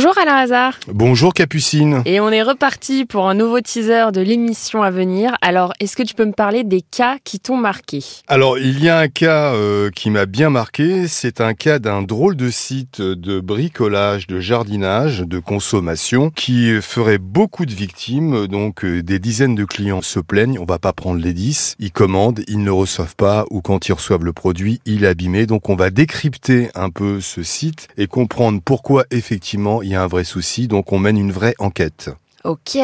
Bonjour Alain Hazard. Bonjour Capucine. Et on est reparti pour un nouveau teaser de l'émission à venir. Alors, est-ce que tu peux me parler des cas qui t'ont marqué? Alors, il y a un cas euh, qui m'a bien marqué. C'est un cas d'un drôle de site de bricolage, de jardinage, de consommation qui ferait beaucoup de victimes. Donc, euh, des dizaines de clients se plaignent. On va pas prendre les 10. Ils commandent, ils ne reçoivent pas ou quand ils reçoivent le produit, il est abîmé. Donc, on va décrypter un peu ce site et comprendre pourquoi effectivement y a un vrai souci. Donc, on mène une vraie enquête. Ok,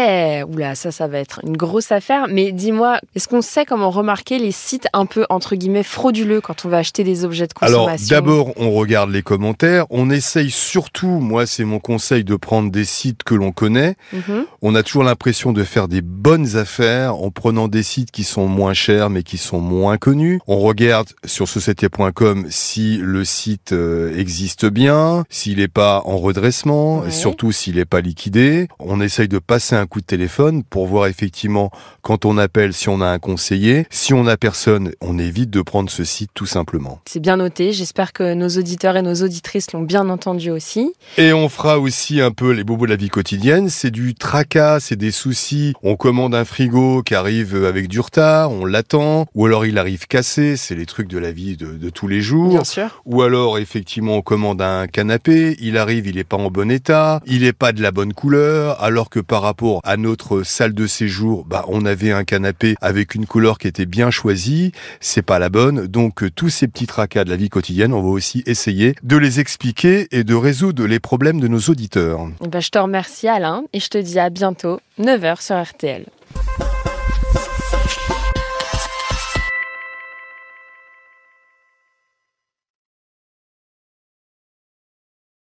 oula, ça, ça va être une grosse affaire. Mais dis-moi, est-ce qu'on sait comment remarquer les sites un peu, entre guillemets, frauduleux quand on va acheter des objets de consommation Alors, d'abord, on regarde les commentaires. On essaye surtout, moi, c'est mon conseil, de prendre des sites que l'on connaît. Mhm. On a toujours l'impression de faire des bonnes affaires en prenant des sites qui sont moins chers, mais qui sont moins connus. On regarde sur société.com si le site euh, existe bien, s'il n'est pas en redressement, Ouais. et surtout s'il n'est pas liquidé. On essaye de passer un coup de téléphone pour voir effectivement quand on appelle si on a un conseiller. Si on a personne, on évite de prendre ce site tout simplement. C'est bien noté. J'espère que nos auditeurs et nos auditrices l'ont bien entendu aussi. Et on fera aussi un peu les bobos de la vie quotidienne. C'est du tracas, c'est des soucis. On commande un frigo qui arrive avec du retard, on l'attend, ou alors il arrive cassé. C'est les trucs de la vie de, de tous les jours. Bien sûr. Ou alors effectivement on commande un canapé, il arrive, il est pas en bon état, il est pas de la bonne couleur, alors que par rapport à notre salle de séjour, bah on avait un canapé avec une couleur qui était bien choisie, c'est pas la bonne. Donc euh, tous ces petits tracas de la vie quotidienne, on va aussi essayer de les expliquer et de résoudre les problèmes de nos auditeurs. Eh ben, je te remercie Alain et je te dis à bientôt, 9h sur RTL.